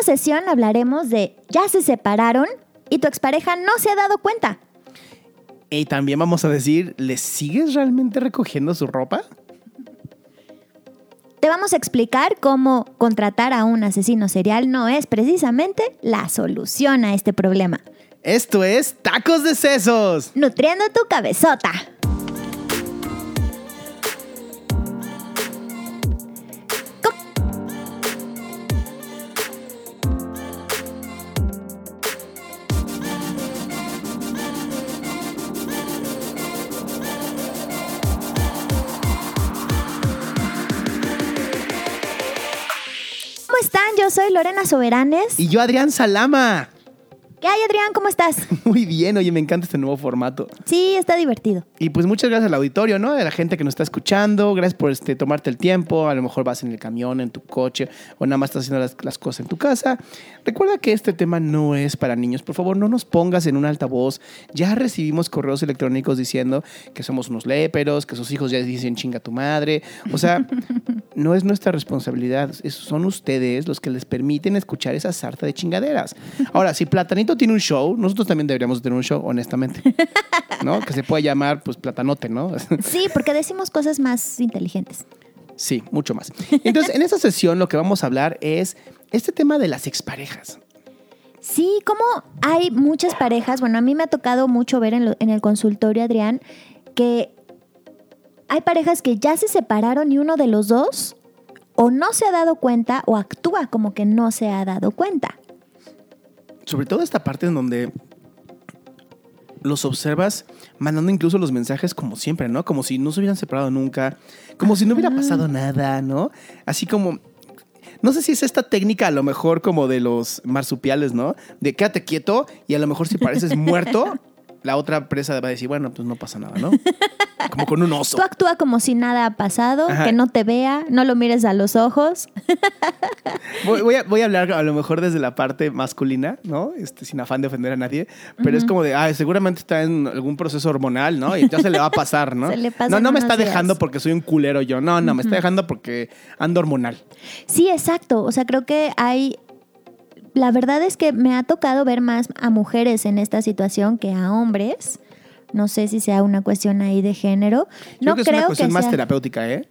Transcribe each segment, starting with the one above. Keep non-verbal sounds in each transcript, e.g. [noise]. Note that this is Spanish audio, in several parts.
esta sesión hablaremos de ya se separaron y tu expareja no se ha dado cuenta. Y también vamos a decir, ¿le sigues realmente recogiendo su ropa? Te vamos a explicar cómo contratar a un asesino serial no es precisamente la solución a este problema. Esto es Tacos de Sesos. Nutriendo tu cabezota. Soy Lorena Soberanes. Y yo, Adrián Salama. ¿Qué hay, Adrián? ¿Cómo estás? [laughs] Muy bien, oye, me encanta este nuevo formato. Sí, está divertido. Y pues muchas gracias al auditorio, ¿no? A la gente que nos está escuchando. Gracias por este, tomarte el tiempo. A lo mejor vas en el camión, en tu coche, o nada más estás haciendo las, las cosas en tu casa. Recuerda que este tema no es para niños. Por favor, no nos pongas en un altavoz. Ya recibimos correos electrónicos diciendo que somos unos léperos, que sus hijos ya dicen chinga tu madre. O sea, [laughs] no es nuestra responsabilidad. Es- son ustedes los que les permiten escuchar esa sarta de chingaderas. Ahora, si Platanito tiene un show, nosotros también deberíamos tener un show, honestamente. [laughs] ¿No? Que se puede llamar, pues, Platanote, ¿no? [laughs] Sí, porque decimos cosas más inteligentes. Sí, mucho más. Entonces, en esta [laughs] sesión lo que vamos a hablar es este tema de las exparejas. Sí, como hay muchas parejas, bueno, a mí me ha tocado mucho ver en, lo- en el consultorio, Adrián, que hay parejas que ya se separaron y uno de los dos o no se ha dado cuenta o actúa como que no se ha dado cuenta. Sobre todo esta parte en donde los observas mandando incluso los mensajes como siempre, ¿no? Como si no se hubieran separado nunca, como si no hubiera pasado nada, ¿no? Así como... No sé si es esta técnica a lo mejor como de los marsupiales, ¿no? De quédate quieto y a lo mejor si pareces muerto, [laughs] la otra presa va a decir, bueno, pues no pasa nada, ¿no? [laughs] Como con un oso. Tú actúa como si nada ha pasado, Ajá. que no te vea, no lo mires a los ojos. [laughs] Voy, voy a, voy a hablar a lo mejor desde la parte masculina, ¿no? Este, sin afán de ofender a nadie, pero es como de, ah, seguramente está en algún proceso hormonal, ¿no? Y ya se le va a pasar, ¿no? [laughs] Se le pasan no, no me está días. dejando porque soy un culero yo, no, no, me está dejando porque ando hormonal. Sí, exacto. O sea, creo que hay. La verdad es que me ha tocado ver más a mujeres en esta situación que a hombres. No sé si sea una cuestión ahí de género. No creo que es creo una cuestión que más sea terapéutica, ¿eh?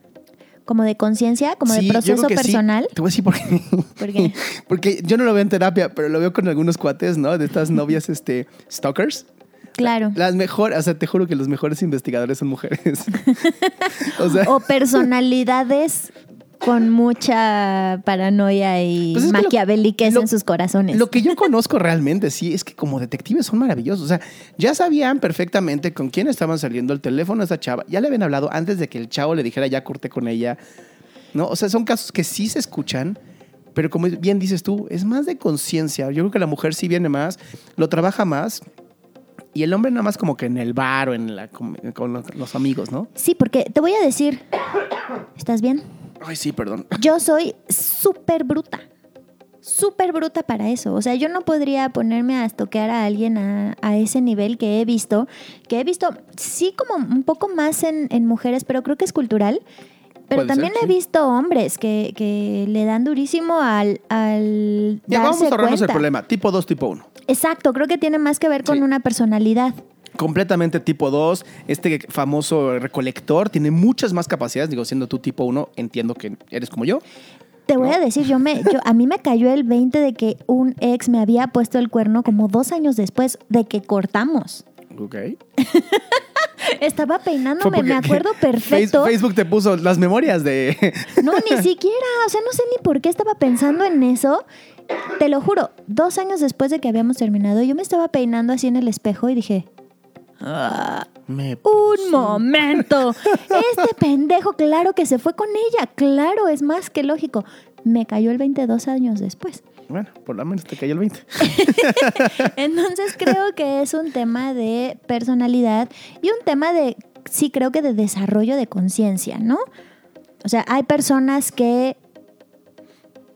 como de conciencia, como Sí, de proceso que sí. personal. Te voy a decir por qué. ¿Por qué? [laughs] Porque yo no lo veo en terapia, pero lo veo con algunos cuates, ¿no? De estas novias, este, stalkers. Claro. Las mejores, o sea, te juro que los mejores investigadores son mujeres. [laughs] [laughs] o sea, O personalidades con mucha paranoia y Pues lo- en sus corazones. Lo que yo conozco realmente, sí, es que como detectives son maravillosos. O sea, ya sabían perfectamente con quién estaban saliendo el teléfono a esa chava. Ya le habían hablado antes de que el chavo le dijera ya corté con ella. ¿No? O sea, son casos que sí se escuchan, pero como bien dices tú, es más de conciencia. Yo creo que la mujer sí viene más, lo trabaja más. Y el hombre nada más como que en el bar o en la, con, los amigos, ¿no? Sí, porque te voy a decir. ¿Estás bien? Ay, sí, perdón. [laughs] Yo soy súper bruta. Súper bruta para eso. O sea, yo no podría ponerme a estoquear a alguien a, a ese nivel que he visto. Que he visto, sí, como un poco más en, en mujeres, pero creo que es cultural. Pero también ser, he sí. visto hombres que, que le dan durísimo al, al Ya vamos darse a ahorrarnos el cuenta. problema. Tipo 2, tipo 1. Exacto, creo que tiene más que ver con Sí. una personalidad. Completamente tipo 2. Este famoso recolector tiene muchas más capacidades. Digo, siendo tú tipo 1, entiendo que eres como yo. Te voy ¿No? a decir, yo me, yo, [laughs] a mí me cayó el 20 de que un ex me había puesto el cuerno como dos años después de que cortamos. Ok. [laughs] Estaba peinándome, me acuerdo [laughs] perfecto. Face- Facebook te puso las memorias de. No, ni siquiera, o sea, no sé ni por qué estaba pensando en eso. Te lo juro, dos años después de que habíamos terminado, yo me estaba peinando así en el espejo y dije, "Ah, Me- un momento, este pendejo, claro que se fue con ella, claro, es más que lógico. Me cayó el 22 años después. Bueno, por lo menos te cayó el 20. [laughs] Entonces creo que es un tema de personalidad y un tema de, sí creo que de desarrollo de conciencia, ¿no? O sea, hay personas que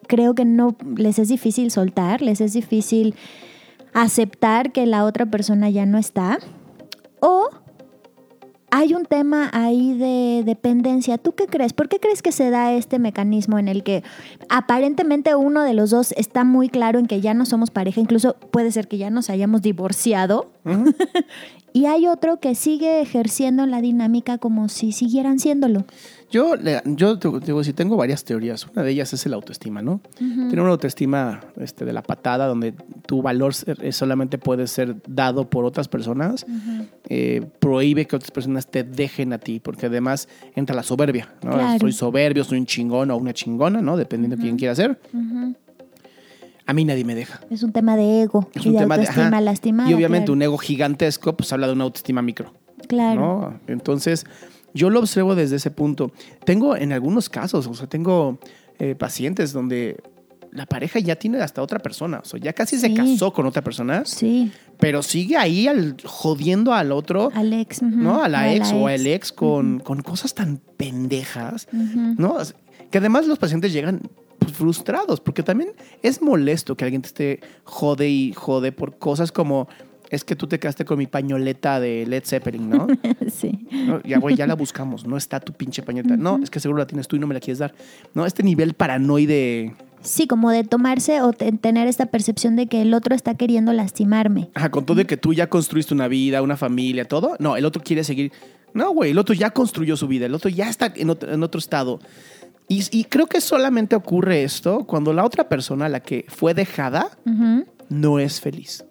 creo que no les es difícil soltar, les es difícil aceptar que la otra persona ya no está. O hay un tema ahí de dependencia. ¿Tú qué crees? ¿Por qué crees que se da este mecanismo en el que aparentemente uno de los dos está muy claro en que ya no somos pareja, incluso puede ser que ya nos hayamos divorciado, [laughs] y hay otro que sigue ejerciendo la dinámica como si siguieran siéndolo? Yo, yo digo, si tengo varias teorías. Una de ellas es el autoestima, ¿no? Tener una autoestima este, de la patada, donde tu valor solamente puede ser dado por otras personas, eh, prohíbe que otras personas te dejen a ti, porque además entra la soberbia, ¿no? Soy soberbio, soy un chingón o una chingona, ¿no? Dependiendo de quién quiera ser. A mí nadie me deja. Es un tema de ego es un tema autoestima de, lastimada. Y obviamente un ego gigantesco, pues habla de una autoestima micro. Claro. ¿no? Entonces yo lo observo desde ese punto. Tengo en algunos casos, o sea, tengo eh, pacientes donde la pareja ya tiene hasta otra persona, o sea, ya casi se casó con otra persona. Sí. Pero sigue ahí al, jodiendo al otro. Al ex. ¿No? A la, ex, o al ex con, con cosas tan pendejas, ¿no? Que además los pacientes llegan pues, frustrados, porque también es molesto que alguien te esté jode y jode por cosas como es que tú te quedaste con mi pañoleta de Led Zeppelin, ¿no? [laughs] sí. Ya, güey, ya la buscamos. No está tu pinche pañoleta. No, es que seguro la tienes tú y no me la quieres dar. No, este nivel paranoide. Sí, como de tomarse o tener esta percepción de que el otro está queriendo lastimarme. Ajá, con todo de que tú ya construiste una vida, una familia, todo. No, el otro quiere seguir. No, güey, el otro ya construyó su vida. El otro ya está en otro, estado. Y, creo que solamente ocurre esto cuando la otra persona, la que fue dejada, no es feliz.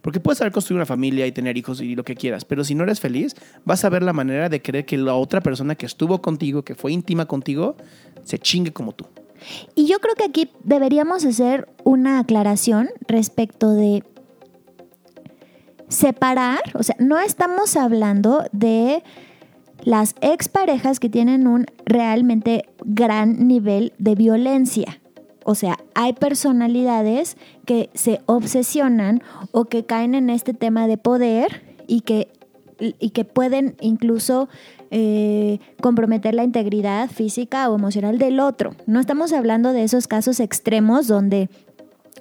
Porque puedes haber construido una familia y tener hijos y lo que quieras, pero si no eres feliz, vas a ver la manera de querer que la otra persona que estuvo contigo, que fue íntima contigo, se chingue como tú. Y yo creo que aquí deberíamos hacer una aclaración respecto de separar, o sea, no estamos hablando de las exparejas que tienen un realmente gran nivel de violencia. O sea, hay personalidades que se obsesionan o que caen en este tema de poder y que, y que pueden incluso eh, comprometer la integridad física o emocional del otro. No estamos hablando de esos casos extremos donde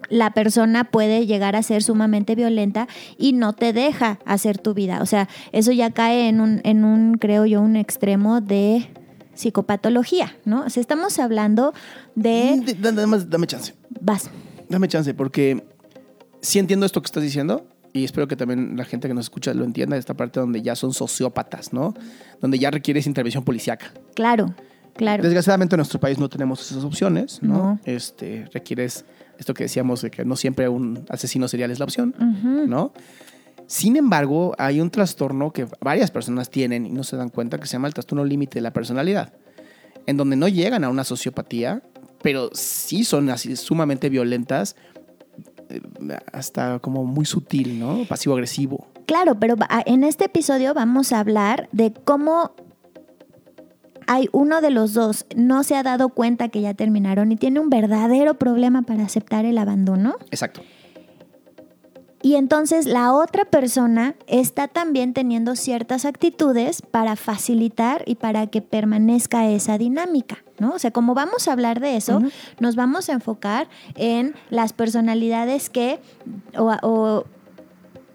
la persona puede llegar a ser sumamente violenta y no te deja hacer tu vida. O sea, eso ya cae en un, en un creo yo, un extremo de psicopatología, ¿no? O sea, estamos hablando de... Dame, dame chance. Vas. Dame chance, porque sí entiendo esto que estás diciendo y espero que también la gente que nos escucha lo entienda, esta parte donde ya son sociópatas, ¿no? Donde ya requieres intervención policíaca. Claro, claro. Desgraciadamente en nuestro país no tenemos esas opciones, ¿no? Este, requieres esto que decíamos de que no siempre un asesino serial es la opción, ¿no? Sin embargo, hay un trastorno que varias personas tienen y no se dan cuenta que se llama el trastorno límite de la personalidad, en donde no llegan a una sociopatía, pero sí son así sumamente violentas, hasta como muy sutil, ¿no? Pasivo-agresivo. Claro, pero en este episodio vamos a hablar de cómo hay uno de los dos no se ha dado cuenta que ya terminaron y tiene un verdadero problema para aceptar el abandono. Exacto. Y entonces la otra persona está también teniendo ciertas actitudes para facilitar y para que permanezca esa dinámica, ¿no? O sea, como vamos a hablar de eso, nos vamos a enfocar en las personalidades que, o, o,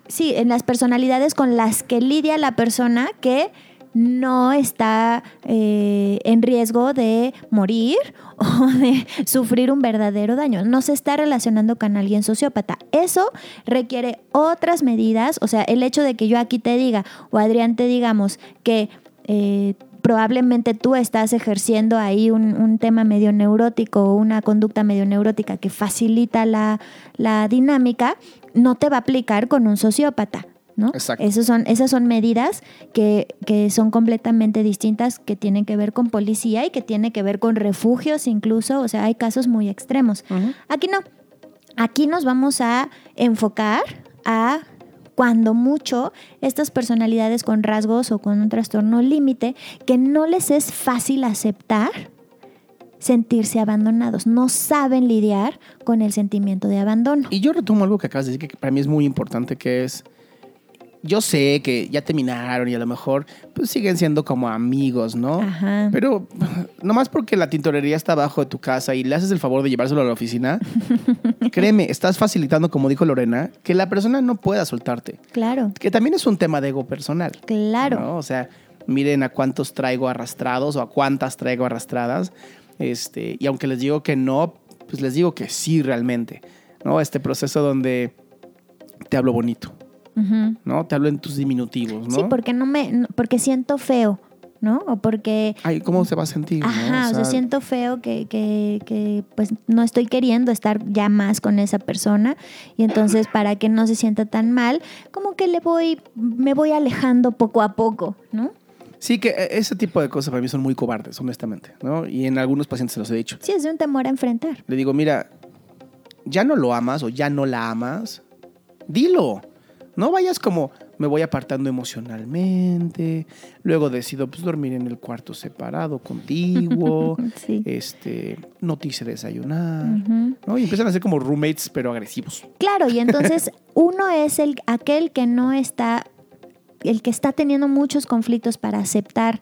sí, en las personalidades con las que lidia la persona que no está eh, en riesgo de morir [laughs] o de sufrir un verdadero daño. No se está relacionando con alguien sociópata. Eso requiere otras medidas. O sea, el hecho de que yo aquí te diga o Adrián te digamos que eh, probablemente tú estás ejerciendo ahí un, tema medio neurótico o una conducta medio neurótica que facilita la, la dinámica, no te va a aplicar con un sociópata. ¿No? son, esas son medidas que, son completamente distintas, que tienen que ver con policía y que tienen que ver con refugios incluso, o sea, hay casos muy extremos. Aquí no, aquí nos vamos a enfocar a cuando mucho estas personalidades con rasgos o con un trastorno límite que no les es fácil aceptar sentirse abandonados, no saben lidiar con el sentimiento de abandono. Y yo retomo algo que acabas de decir que para mí es muy importante, que es yo sé que ya terminaron y a lo mejor pues siguen siendo como amigos, ¿no? Ajá. Pero nomás porque la tintorería está abajo de tu casa y le haces el favor de llevárselo a la oficina, [laughs] créeme, estás facilitando, como dijo Lorena, que la persona no pueda soltarte. Claro. Que también es un tema de ego personal. Claro. O sea, miren a cuántos traigo arrastrados o a cuántas traigo arrastradas. Este, y aunque les digo que no, pues les digo que sí realmente, ¿no? Este proceso donde te hablo bonito, ¿no? Te hablo en tus diminutivos, ¿no? Sí, porque no me, porque siento feo, ¿no? O porque Ay, ¿cómo se va a sentir? no? Ajá, o sea, siento feo que, que, que, pues no estoy queriendo estar ya más con esa persona y entonces para que no se sienta tan mal, como que le voy, me voy alejando poco a poco, ¿no? Sí, que eh, ese tipo de cosas para mí son muy cobardes, honestamente, ¿no? Y en algunos pacientes se los he dicho. Sí, es de un temor a enfrentar. Le digo, mira, ya no lo amas o ya no la amas, dilo. No vayas como me voy apartando emocionalmente, luego decido pues dormir en el cuarto separado contigo, [laughs] Sí. este, no te hice desayunar. ¿no? Y empiezan a ser como roommates pero agresivos. Claro, y entonces [laughs] uno es el aquel que no está, el que está teniendo muchos conflictos para aceptar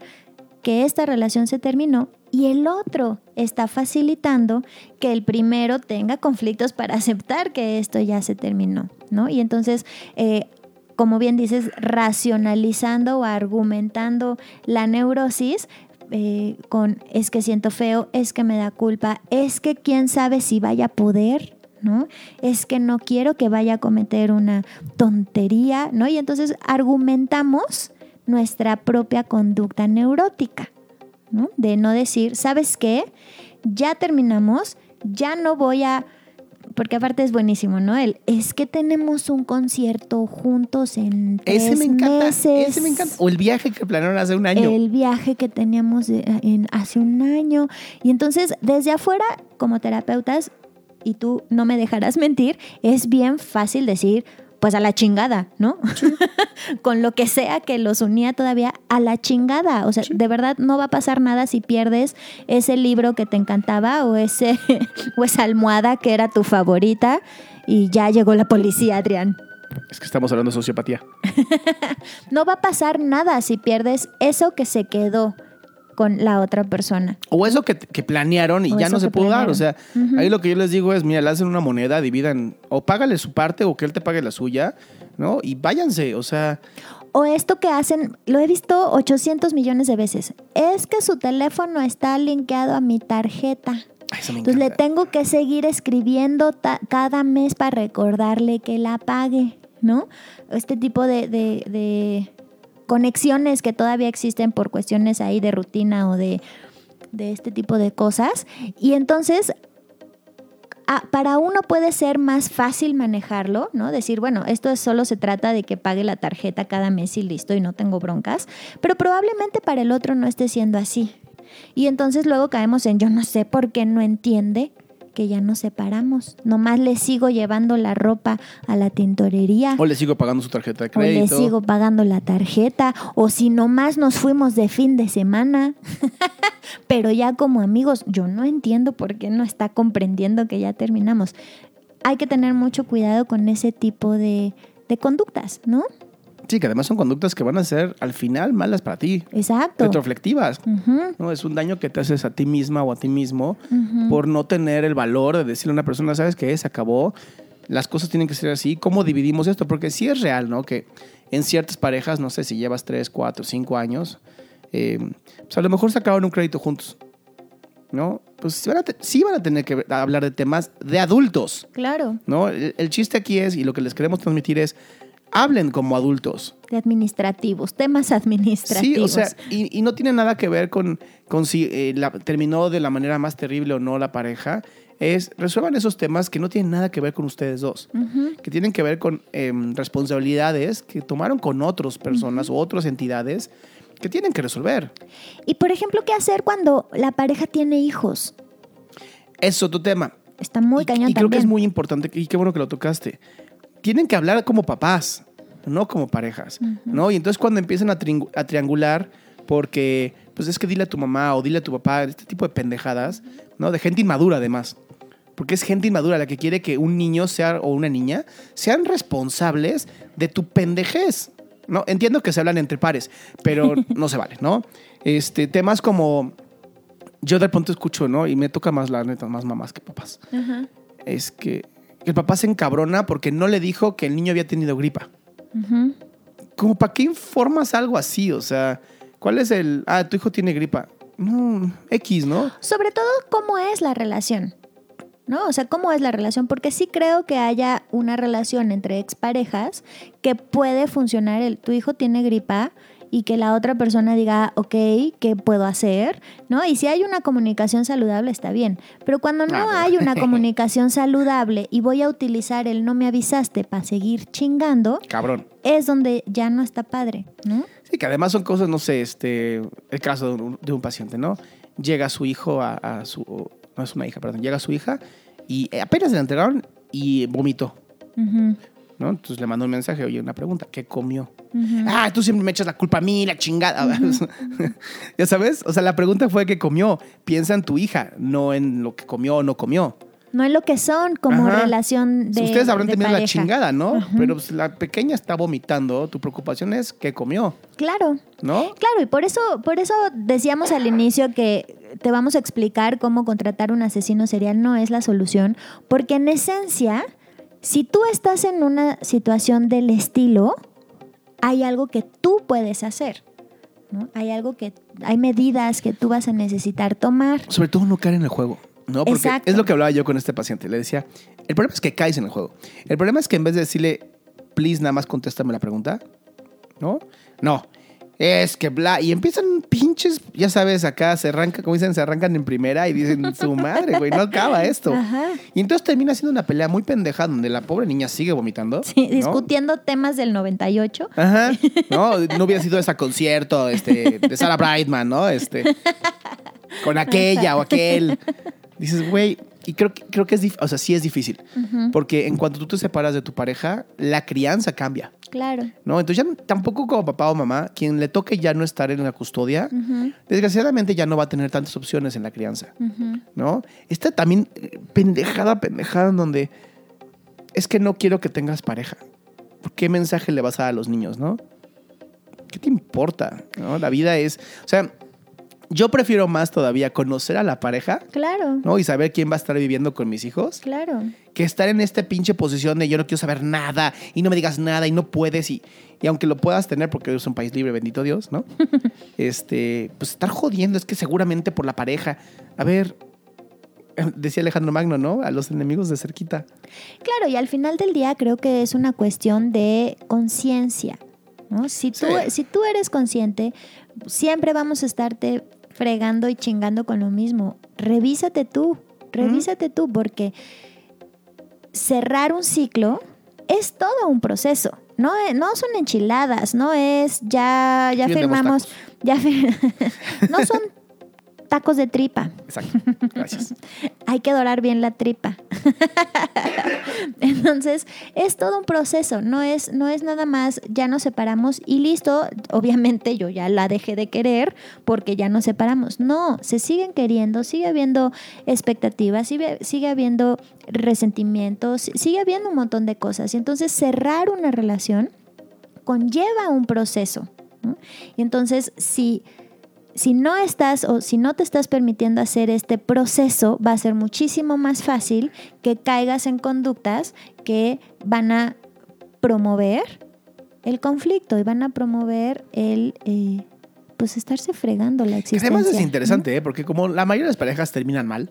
que esta relación se terminó y el otro está facilitando que el primero tenga conflictos para aceptar que esto ya se terminó, ¿no? Y entonces, eh, como bien dices, racionalizando o argumentando la neurosis eh, con es que siento feo, es que me da culpa, es que quién sabe si vaya a poder, ¿no? Es que no quiero que vaya a cometer una tontería, ¿no? Y entonces argumentamos nuestra propia conducta neurótica, ¿no? De no decir, ¿sabes qué? Ya terminamos, ya no voy a... Porque aparte es buenísimo, ¿no? El, es que tenemos un concierto juntos en tres Ese me encanta, meses. ese me encanta. O el viaje que planearon hace un año. El viaje que teníamos en, hace un año. Y entonces, desde afuera, como terapeutas, y tú no me dejarás [laughs] mentir, es bien fácil decir, pues a la chingada, ¿no? [laughs] Con lo que sea que los unía todavía, a la chingada. O sea, de verdad no va a pasar nada si pierdes ese libro que te encantaba o, ese, [laughs] o esa almohada que era tu favorita y ya llegó la policía, Adrián. Es que estamos hablando de sociopatía. [laughs] No va a pasar nada si pierdes eso que se quedó con la otra persona. O eso que, que planearon y O ya no se pudo dar. O sea, planearon. Ahí lo que yo les digo es, mira, le hacen una moneda, dividan, o págale su parte o que él te pague la suya, ¿no? Y váyanse, o sea, O esto que hacen, lo he visto 800 millones de veces, es que su teléfono está linkeado a mi tarjeta. Entonces le tengo que seguir escribiendo cada mes para recordarle que la pague, ¿no? Este tipo de, de- de conexiones que todavía existen por cuestiones ahí de rutina o de, de este tipo de cosas. Y entonces, para uno puede ser más fácil manejarlo, ¿no? Decir, bueno, esto es- solo se trata de que pague la tarjeta cada mes y listo y no tengo broncas, pero probablemente para el otro no esté siendo así. Y entonces luego caemos en yo no sé por qué no entiende que ya nos separamos. Nomás le sigo llevando la ropa a la tintorería. O le sigo pagando su tarjeta de O le crédito. sigo pagando la tarjeta, o si nomás nos fuimos de fin de semana. [laughs] Pero ya como amigos, yo no entiendo por qué no está comprendiendo que ya terminamos. Hay que tener mucho cuidado con ese tipo de, de conductas, ¿no? Sí, que además son conductas que van a ser al final malas para ti, Exacto. retroflectivas. ¿no? Es un daño que te haces a ti misma o a ti mismo por no tener el valor de decirle a una persona, ¿sabes qué? Se acabó. Las cosas tienen que ser así. ¿Cómo dividimos esto? Porque sí es real, ¿no? Que en ciertas parejas, no sé si llevas 3, 4, 5 años, eh, pues a lo mejor sacaban un crédito juntos. ¿No? Pues sí van a, sí van a tener que hablar de temas de adultos. Claro, ¿No? El, el chiste aquí es, y lo que les queremos transmitir es, hablen como adultos. de administrativos, temas administrativos. Sí, o sea, y, y no tiene nada que ver con, con si eh, la- terminó de la manera más terrible o no la pareja. Es resuelvan esos temas que no tienen nada que ver con ustedes dos, que tienen que ver con em, responsabilidades que tomaron con otras personas o otras entidades que tienen que resolver. Y por ejemplo, ¿qué hacer cuando la pareja tiene hijos? Es otro tema. Está muy y, cañón y creo que es muy importante y qué bueno que lo tocaste. Tienen que hablar como papás, no como parejas, ¿no? Y entonces cuando empiezan a, triangu- a triangular, porque pues es que dile a tu mamá o dile a tu papá, este tipo de pendejadas, ¿no? De gente inmadura además. Porque es gente inmadura la que quiere que un niño sea o una niña sean responsables de tu pendejez. ¿no? Entiendo que se hablan entre pares, pero [laughs] no se vale, ¿no? Este, temas como yo de pronto escucho, ¿no? Y me toca más la neta, más mamás que papás. Ajá. Es que el papá se encabrona porque no le dijo que el niño había tenido gripa. Ujú. ¿Cómo para qué informas algo así? O sea, ¿Cuál es el. Ah, tu hijo tiene gripa. No, X, ¿no? Sobre todo, ¿cómo es la relación? ¿No? O sea, ¿cómo es la relación? Porque sí creo que haya una relación entre exparejas que puede funcionar. El, tu hijo tiene gripa y que la otra persona diga, ok, ¿qué puedo hacer? ¿No? Y si hay una comunicación saludable, está bien. Pero cuando no Ah, hay una [laughs] comunicación saludable y voy a utilizar el no me avisaste para seguir chingando, Cabrón. es donde ya no está padre, ¿no? Sí, que además son cosas, no sé, este, el caso de un, de un paciente, ¿no? Llega su hijo a, a su, no es una hija, perdón, llega su hija y apenas se la entregaron y vomitó, Ujú, ¿no? Entonces le mandó un mensaje, oye, una pregunta, ¿qué comió? Ah, tú siempre me echas la culpa a mí, la chingada. [laughs] ya sabes, o sea, la pregunta fue qué comió. Piensa en tu hija, no en lo que comió o no comió. No es lo que son como Ajá. relación de Ustedes habrán tenido la chingada, ¿no? Pero pues, la pequeña está vomitando, tu preocupación es qué comió, Claro, ¿no? claro, y por eso, por eso decíamos al inicio que te vamos a explicar cómo contratar un asesino serial no es la solución, porque en esencia, si tú estás en una situación del estilo, hay algo que tú puedes hacer. ¿no? Hay algo que, hay medidas que tú vas a necesitar tomar. Sobre todo no caer en el juego, ¿no? Porque Exacto. es lo que hablaba yo con este paciente. Le decía, el problema es que caes en el juego. El problema es que en vez de decirle, please, nada más contéstame la pregunta, ¿no? No. Es que bla. Y empiezan pinches, ya sabes, acá se arrancan, como dicen, se arrancan en primera y dicen, su madre, güey, no acaba esto. Ajá. Y entonces termina siendo una pelea muy pendeja donde la pobre niña sigue vomitando. Sí, ¿no? discutiendo temas del 98. Ajá. No, no hubiera sido ese concierto este, de Sarah Brightman, ¿no? Este, con aquella o aquel. Dices, güey, y creo, que- creo que es, o sea, sí es difícil. Porque en cuanto tú te separas de tu pareja, la crianza cambia, Claro. ¿no? Entonces ya tampoco como papá o mamá, quien le toque ya no estar en la custodia, desgraciadamente ya no va a tener tantas opciones en la crianza. ¿no? Esta también eh, pendejada, pendejada en donde es que no quiero que tengas pareja. ¿Qué mensaje le vas a dar a los niños, no? ¿Qué te importa? ¿no? La vida es, o sea, yo prefiero más todavía conocer a la pareja, Claro, ¿no? Y saber quién va a estar viviendo con mis hijos, claro. que estar en esta pinche posición de yo no quiero saber nada y no me digas nada y no puedes y, y aunque lo puedas tener porque es un país libre, bendito Dios, ¿no? [laughs] este, pues estar jodiendo es que seguramente por la pareja. A ver, decía Alejandro Magno, ¿no? A los enemigos de cerquita. Claro, y al final del día creo que es una cuestión de conciencia. ¿no? Si, tú, Sí. si tú eres consciente, siempre vamos a estarte fregando y chingando con lo mismo. Revísate tú, revísate tú, porque cerrar un ciclo es todo un proceso. No, es- no son enchiladas, no es ya, ya firmamos, ya fir- [laughs] no son tacos de tripa. Exacto. Gracias. [laughs] hay que dorar bien la tripa. [laughs] Entonces, es todo un proceso, no es, no es nada más, ya nos separamos y listo, obviamente yo ya la dejé de querer porque ya nos separamos. No, se siguen queriendo, sigue habiendo expectativas, sigue, sigue habiendo resentimientos, sigue habiendo un montón de cosas. Y entonces, cerrar una relación conlleva un proceso. ¿no? Y entonces, si si no estás o si no te estás permitiendo hacer este proceso, va a ser muchísimo más fácil que caigas en conductas que van a promover el conflicto y van a promover el eh, pues estarse fregando la existencia. Además es interesante, ¿eh? Porque como la mayoría de las parejas terminan mal,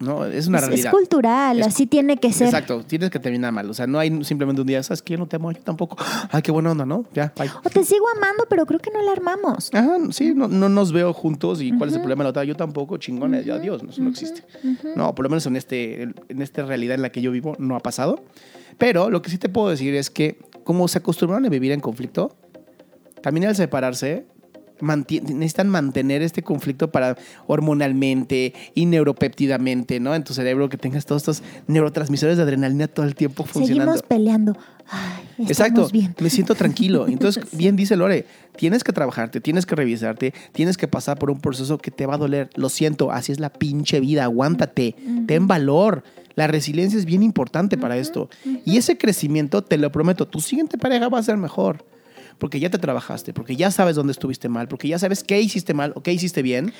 ¿no? Es una Es, es realidad. cultural, Es- así tiene que ser. Exacto, tienes que terminar mal. O sea, no hay simplemente un día, ¿sabes qué? Yo no te amo, yo tampoco. [gasps] Ay, qué buena onda, ¿no? Ya, bye. O te sigo amando, pero creo que no la armamos. Ajá, sí, no, no nos veo juntos y cuál es el problema de la otra. Yo tampoco, chingón, ya adiós, no, eso no existe. No, por lo menos en, este, en esta realidad en la que yo vivo no ha pasado. Pero lo que sí te puedo decir es que como se acostumbraron a vivir en conflicto, también al separarse, necesitan mantener este conflicto para hormonalmente y neuropéptidamente, ¿no? En tu cerebro que tengas todos estos neurotransmisores de adrenalina todo el tiempo funcionando. Seguimos peleando. Ay, Exacto, bien. me siento tranquilo. Entonces, [laughs] bien dice Lore, tienes que trabajarte, tienes que revisarte, tienes que pasar por un proceso que te va a doler. Lo siento, así es la pinche vida, aguántate, ten valor. La resiliencia es bien importante para esto. Y ese crecimiento, te lo prometo, tu siguiente pareja va a ser mejor. Porque ya te trabajaste, porque ya sabes dónde estuviste mal, porque ya sabes qué hiciste mal o qué hiciste bien.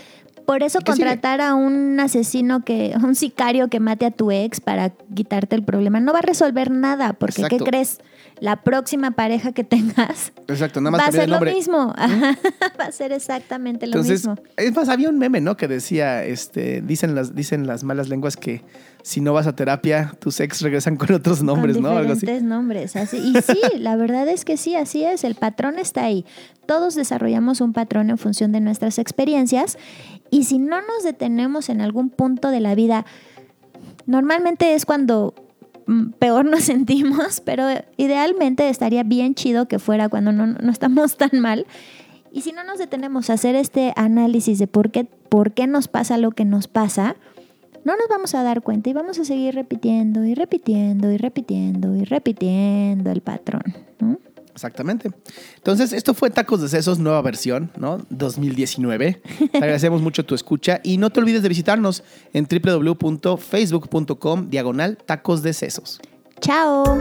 Por eso contratar a un asesino que, a un sicario que mate a tu ex para quitarte el problema no va a resolver nada, porque ¿qué crees? La próxima pareja que tengas Exacto, nada más va a ser el lo mismo. [laughs] va a ser exactamente lo Entonces, mismo. es más, había un meme, ¿no? Que decía, este, dicen las, dicen las malas lenguas que si no vas a terapia, tus ex regresan con otros nombres, con ¿no? Algo así. diferentes nombres. Así. Y sí, [laughs] la verdad es que sí, así es. El patrón está ahí. Todos desarrollamos un patrón en función de nuestras experiencias. Y si no nos detenemos en algún punto de la vida, normalmente es cuando mm, peor nos [laughs] sentimos, pero idealmente estaría bien chido que fuera cuando no, no estamos tan mal. Y si no nos detenemos a hacer este análisis de por qué, por qué nos pasa lo que nos pasa, no nos vamos a dar cuenta y vamos a seguir repitiendo y repitiendo y repitiendo y repitiendo el patrón. ¿no? Exactamente. Entonces, esto fue Tacos de Sesos, nueva versión, ¿no? 2019. Te agradecemos mucho tu escucha y no te olvides de visitarnos en www.facebook.com diagonal tacos de sesos. Chao.